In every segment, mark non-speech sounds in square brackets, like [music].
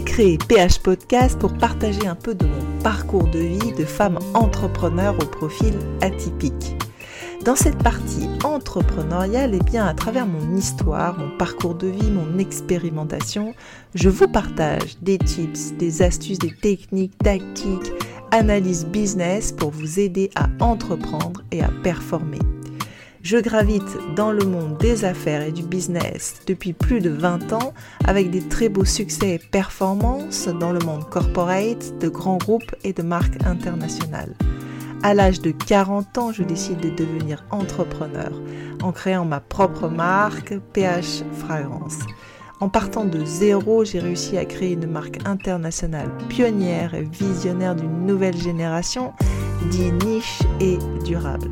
créé PH Podcast pour partager un peu de mon parcours de vie de femme entrepreneur au profil atypique. Dans cette partie entrepreneuriale, et eh bien à travers mon histoire, mon parcours de vie, mon expérimentation, je vous partage des tips, des astuces, des techniques, tactiques, analyse business pour vous aider à entreprendre et à performer. Je gravite dans le monde des affaires et du business depuis plus de 20 ans avec des très beaux succès et performances dans le monde corporate, de grands groupes et de marques internationales. À l'âge de 40 ans, je décide de devenir entrepreneur en créant ma propre marque PH Fragrance. En partant de zéro, j'ai réussi à créer une marque internationale pionnière et visionnaire d'une nouvelle génération, dit niche et durable.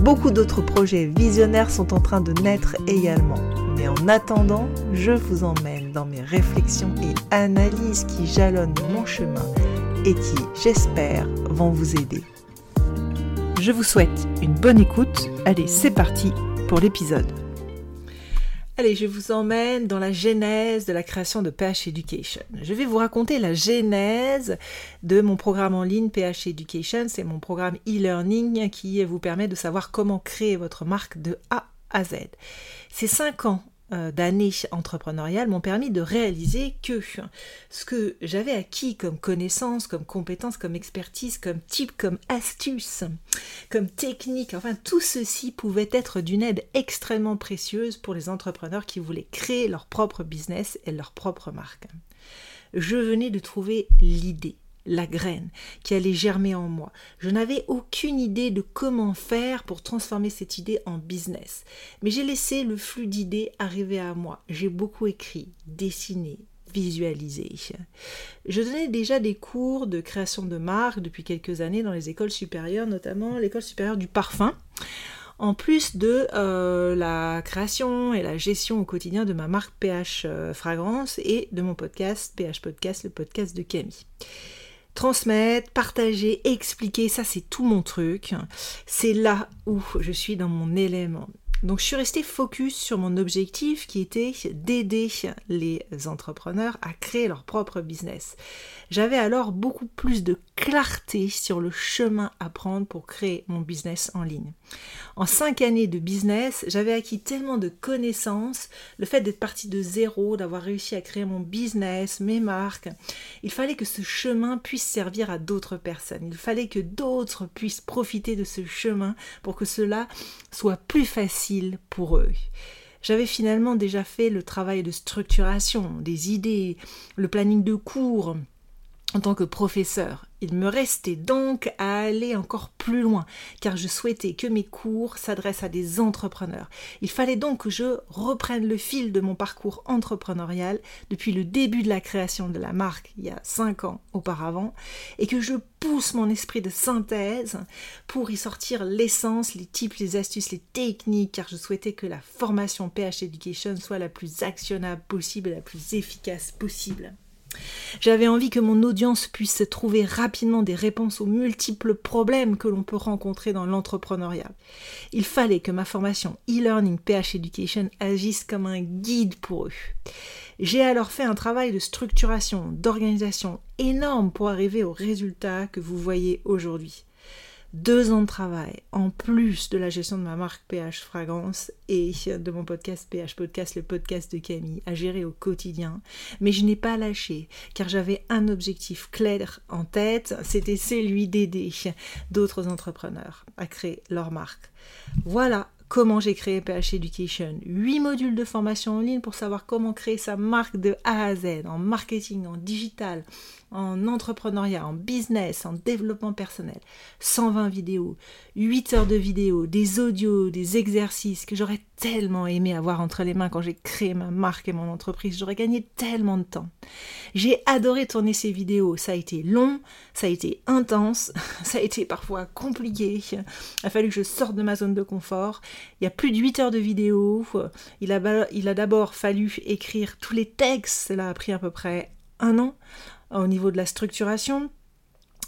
Beaucoup d'autres projets visionnaires sont en train de naître également. Mais en attendant, je vous emmène dans mes réflexions et analyses qui jalonnent mon chemin et qui, j'espère, vont vous aider. Je vous souhaite une bonne écoute. Allez, c'est parti pour l'épisode. Allez, je vous emmène dans la genèse de la création de PH Education. Je vais vous raconter la genèse de mon programme en ligne PH Education. C'est mon programme e-learning qui vous permet de savoir comment créer votre marque de A à Z. C'est cinq ans d'années entrepreneuriales m'ont permis de réaliser que ce que j'avais acquis comme connaissances, comme compétences, comme expertise, comme type, comme astuce, comme technique, enfin tout ceci pouvait être d'une aide extrêmement précieuse pour les entrepreneurs qui voulaient créer leur propre business et leur propre marque. Je venais de trouver l'idée la graine qui allait germer en moi. Je n'avais aucune idée de comment faire pour transformer cette idée en business. Mais j'ai laissé le flux d'idées arriver à moi. J'ai beaucoup écrit, dessiné, visualisé. Je donnais déjà des cours de création de marque depuis quelques années dans les écoles supérieures, notamment l'école supérieure du parfum en plus de euh, la création et la gestion au quotidien de ma marque PH euh, Fragrance et de mon podcast PH Podcast, le podcast de Camille transmettre, partager, expliquer, ça c'est tout mon truc. C'est là où je suis dans mon élément. Donc je suis restée focus sur mon objectif qui était d'aider les entrepreneurs à créer leur propre business. J'avais alors beaucoup plus de clarté sur le chemin à prendre pour créer mon business en ligne. En cinq années de business, j'avais acquis tellement de connaissances, le fait d'être parti de zéro, d'avoir réussi à créer mon business, mes marques. Il fallait que ce chemin puisse servir à d'autres personnes. Il fallait que d'autres puissent profiter de ce chemin pour que cela soit plus facile pour eux. J'avais finalement déjà fait le travail de structuration, des idées, le planning de cours en tant que professeur. Il me restait donc à aller encore plus loin, car je souhaitais que mes cours s'adressent à des entrepreneurs. Il fallait donc que je reprenne le fil de mon parcours entrepreneurial depuis le début de la création de la marque, il y a cinq ans auparavant, et que je pousse mon esprit de synthèse pour y sortir l'essence, les types, les astuces, les techniques, car je souhaitais que la formation PH Education soit la plus actionnable possible, la plus efficace possible. J'avais envie que mon audience puisse trouver rapidement des réponses aux multiples problèmes que l'on peut rencontrer dans l'entrepreneuriat. Il fallait que ma formation e-learning PH Education agisse comme un guide pour eux. J'ai alors fait un travail de structuration, d'organisation énorme pour arriver au résultat que vous voyez aujourd'hui deux ans de travail, en plus de la gestion de ma marque PH Fragrance et de mon podcast PH Podcast, le podcast de Camille, à gérer au quotidien. Mais je n'ai pas lâché, car j'avais un objectif clair en tête, c'était celui d'aider d'autres entrepreneurs à créer leur marque. Voilà comment j'ai créé PH Education. Huit modules de formation en ligne pour savoir comment créer sa marque de A à Z, en marketing, en digital, en entrepreneuriat, en business, en développement personnel. 120 vidéos, 8 heures de vidéos, des audios, des exercices que j'aurais tellement aimé avoir entre les mains quand j'ai créé ma marque et mon entreprise. J'aurais gagné tellement de temps. J'ai adoré tourner ces vidéos. Ça a été long, ça a été intense, [laughs] ça a été parfois compliqué. Il a fallu que je sorte de ma zone de confort. Il y a plus de 8 heures de vidéos. Il a, il a d'abord fallu écrire tous les textes. Cela a pris à peu près un an au niveau de la structuration.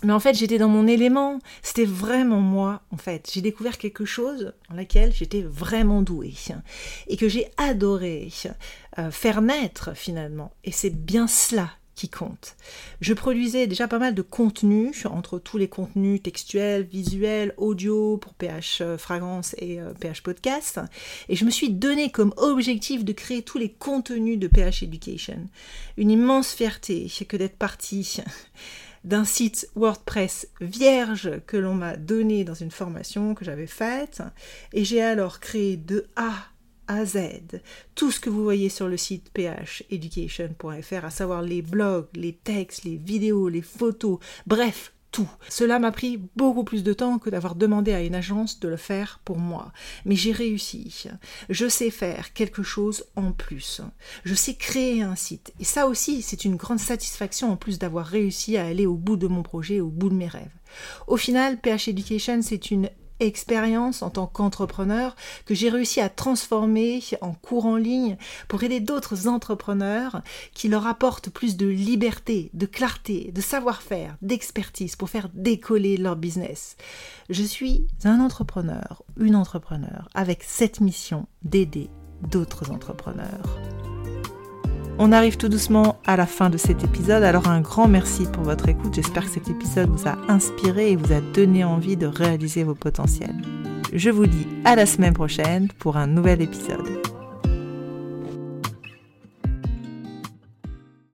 Mais en fait, j'étais dans mon élément. C'était vraiment moi, en fait. J'ai découvert quelque chose dans laquelle j'étais vraiment douée et que j'ai adoré euh, faire naître finalement. Et c'est bien cela compte. Je produisais déjà pas mal de contenu, entre tous les contenus textuels, visuels, audio pour PH euh, Fragrance et PH euh, Podcast, et je me suis donné comme objectif de créer tous les contenus de PH Education. Une immense fierté que d'être partie [laughs] d'un site WordPress vierge que l'on m'a donné dans une formation que j'avais faite, et j'ai alors créé de A à Z tout ce que vous voyez sur le site pheducation.fr, à savoir les blogs, les textes, les vidéos, les photos, bref, tout. Cela m'a pris beaucoup plus de temps que d'avoir demandé à une agence de le faire pour moi. Mais j'ai réussi. Je sais faire quelque chose en plus. Je sais créer un site. Et ça aussi, c'est une grande satisfaction en plus d'avoir réussi à aller au bout de mon projet, au bout de mes rêves. Au final, PH Education, c'est une expérience en tant qu'entrepreneur que j'ai réussi à transformer en cours en ligne pour aider d'autres entrepreneurs qui leur apportent plus de liberté, de clarté, de savoir-faire, d'expertise pour faire décoller leur business. Je suis un entrepreneur, une entrepreneur avec cette mission d'aider d'autres entrepreneurs. On arrive tout doucement à la fin de cet épisode, alors un grand merci pour votre écoute. J'espère que cet épisode vous a inspiré et vous a donné envie de réaliser vos potentiels. Je vous dis à la semaine prochaine pour un nouvel épisode.